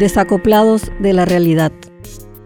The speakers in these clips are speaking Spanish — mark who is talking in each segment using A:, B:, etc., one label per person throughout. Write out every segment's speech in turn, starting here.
A: Desacoplados de la realidad.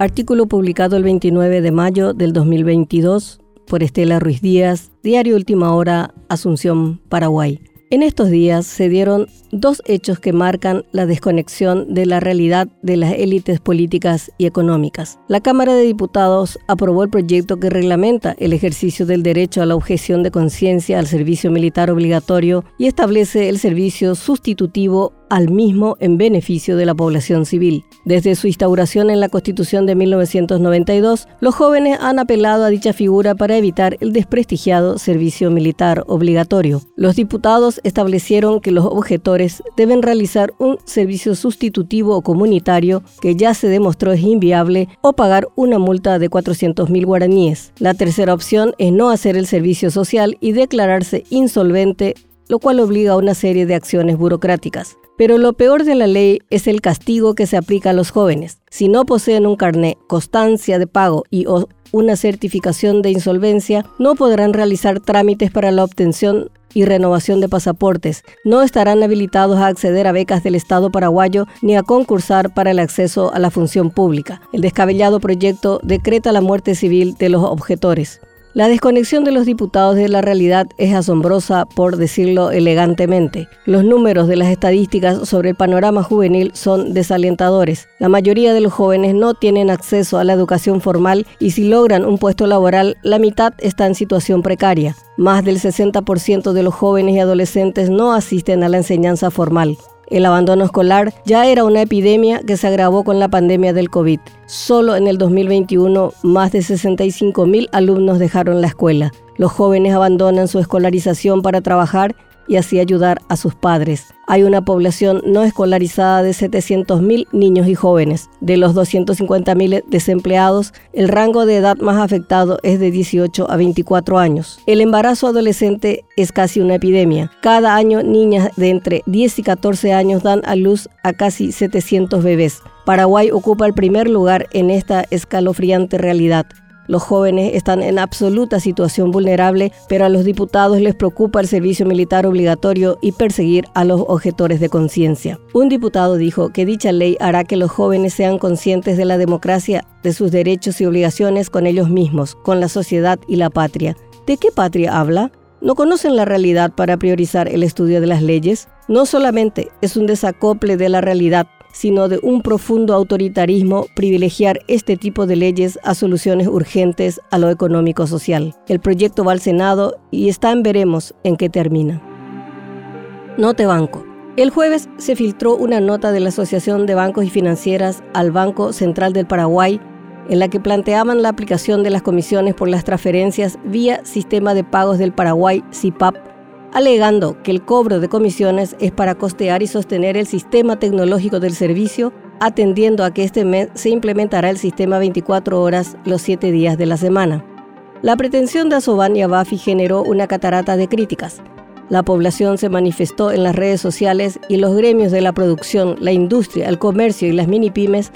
A: Artículo publicado el 29 de mayo del 2022 por Estela Ruiz Díaz, Diario Última Hora, Asunción, Paraguay. En estos días se dieron dos hechos que marcan la desconexión de la realidad de las élites políticas y económicas. La Cámara de Diputados aprobó el proyecto que reglamenta el ejercicio del derecho a la objeción de conciencia al servicio militar obligatorio y establece el servicio sustitutivo al mismo en beneficio de la población civil. Desde su instauración en la Constitución de 1992, los jóvenes han apelado a dicha figura para evitar el desprestigiado servicio militar obligatorio. Los diputados establecieron que los objetores deben realizar un servicio sustitutivo o comunitario que ya se demostró es inviable o pagar una multa de 400.000 guaraníes. La tercera opción es no hacer el servicio social y declararse insolvente lo cual obliga a una serie de acciones burocráticas. Pero lo peor de la ley es el castigo que se aplica a los jóvenes. Si no poseen un carné, constancia de pago y o una certificación de insolvencia, no podrán realizar trámites para la obtención y renovación de pasaportes. No estarán habilitados a acceder a becas del Estado paraguayo ni a concursar para el acceso a la función pública. El descabellado proyecto decreta la muerte civil de los objetores. La desconexión de los diputados de la realidad es asombrosa, por decirlo elegantemente. Los números de las estadísticas sobre el panorama juvenil son desalentadores. La mayoría de los jóvenes no tienen acceso a la educación formal y si logran un puesto laboral, la mitad está en situación precaria. Más del 60% de los jóvenes y adolescentes no asisten a la enseñanza formal. El abandono escolar ya era una epidemia que se agravó con la pandemia del COVID. Solo en el 2021 más de 65.000 alumnos dejaron la escuela. Los jóvenes abandonan su escolarización para trabajar y así ayudar a sus padres. Hay una población no escolarizada de 700.000 niños y jóvenes. De los 250.000 desempleados, el rango de edad más afectado es de 18 a 24 años. El embarazo adolescente es casi una epidemia. Cada año niñas de entre 10 y 14 años dan a luz a casi 700 bebés. Paraguay ocupa el primer lugar en esta escalofriante realidad. Los jóvenes están en absoluta situación vulnerable, pero a los diputados les preocupa el servicio militar obligatorio y perseguir a los objetores de conciencia. Un diputado dijo que dicha ley hará que los jóvenes sean conscientes de la democracia, de sus derechos y obligaciones con ellos mismos, con la sociedad y la patria. ¿De qué patria habla? ¿No conocen la realidad para priorizar el estudio de las leyes? No solamente es un desacople de la realidad, sino de un profundo autoritarismo privilegiar este tipo de leyes a soluciones urgentes a lo económico-social. El proyecto va al Senado y está en veremos en qué termina. No te banco. El jueves se filtró una nota de la Asociación de Bancos y Financieras al Banco Central del Paraguay en la que planteaban la aplicación de las comisiones por las transferencias vía Sistema de Pagos del Paraguay, CIPAP, alegando que el cobro de comisiones es para costear y sostener el sistema tecnológico del servicio, atendiendo a que este mes se implementará el sistema 24 horas los 7 días de la semana. La pretensión de Asoban y Abafi generó una catarata de críticas. La población se manifestó en las redes sociales y los gremios de la producción, la industria, el comercio y las mini pymes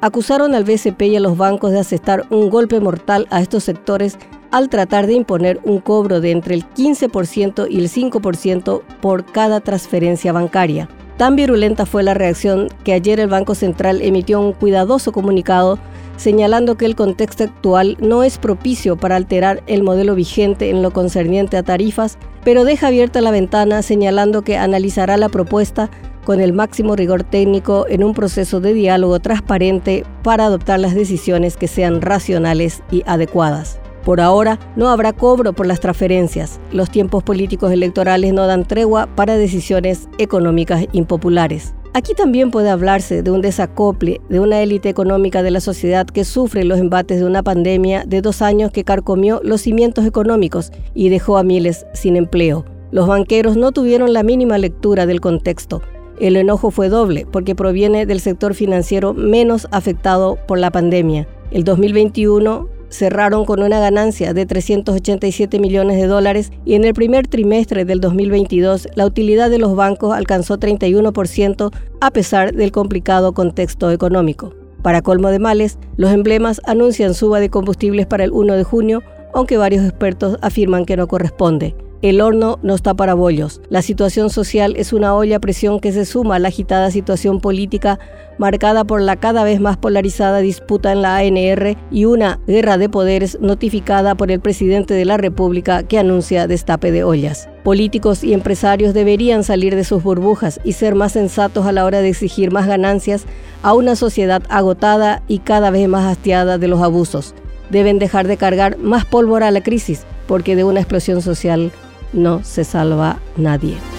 A: acusaron al BCP y a los bancos de asestar un golpe mortal a estos sectores al tratar de imponer un cobro de entre el 15% y el 5% por cada transferencia bancaria. Tan virulenta fue la reacción que ayer el Banco Central emitió un cuidadoso comunicado señalando que el contexto actual no es propicio para alterar el modelo vigente en lo concerniente a tarifas, pero deja abierta la ventana señalando que analizará la propuesta con el máximo rigor técnico en un proceso de diálogo transparente para adoptar las decisiones que sean racionales y adecuadas. Por ahora, no habrá cobro por las transferencias. Los tiempos políticos electorales no dan tregua para decisiones económicas impopulares. Aquí también puede hablarse de un desacople de una élite económica de la sociedad que sufre los embates de una pandemia de dos años que carcomió los cimientos económicos y dejó a miles sin empleo. Los banqueros no tuvieron la mínima lectura del contexto. El enojo fue doble porque proviene del sector financiero menos afectado por la pandemia. El 2021 cerraron con una ganancia de 387 millones de dólares y en el primer trimestre del 2022 la utilidad de los bancos alcanzó 31% a pesar del complicado contexto económico. Para colmo de males, los emblemas anuncian suba de combustibles para el 1 de junio, aunque varios expertos afirman que no corresponde. El horno no está para bollos. La situación social es una olla a presión que se suma a la agitada situación política marcada por la cada vez más polarizada disputa en la ANR y una guerra de poderes notificada por el presidente de la República que anuncia destape de ollas. Políticos y empresarios deberían salir de sus burbujas y ser más sensatos a la hora de exigir más ganancias a una sociedad agotada y cada vez más hastiada de los abusos. Deben dejar de cargar más pólvora a la crisis, porque de una explosión social no se salva nadie.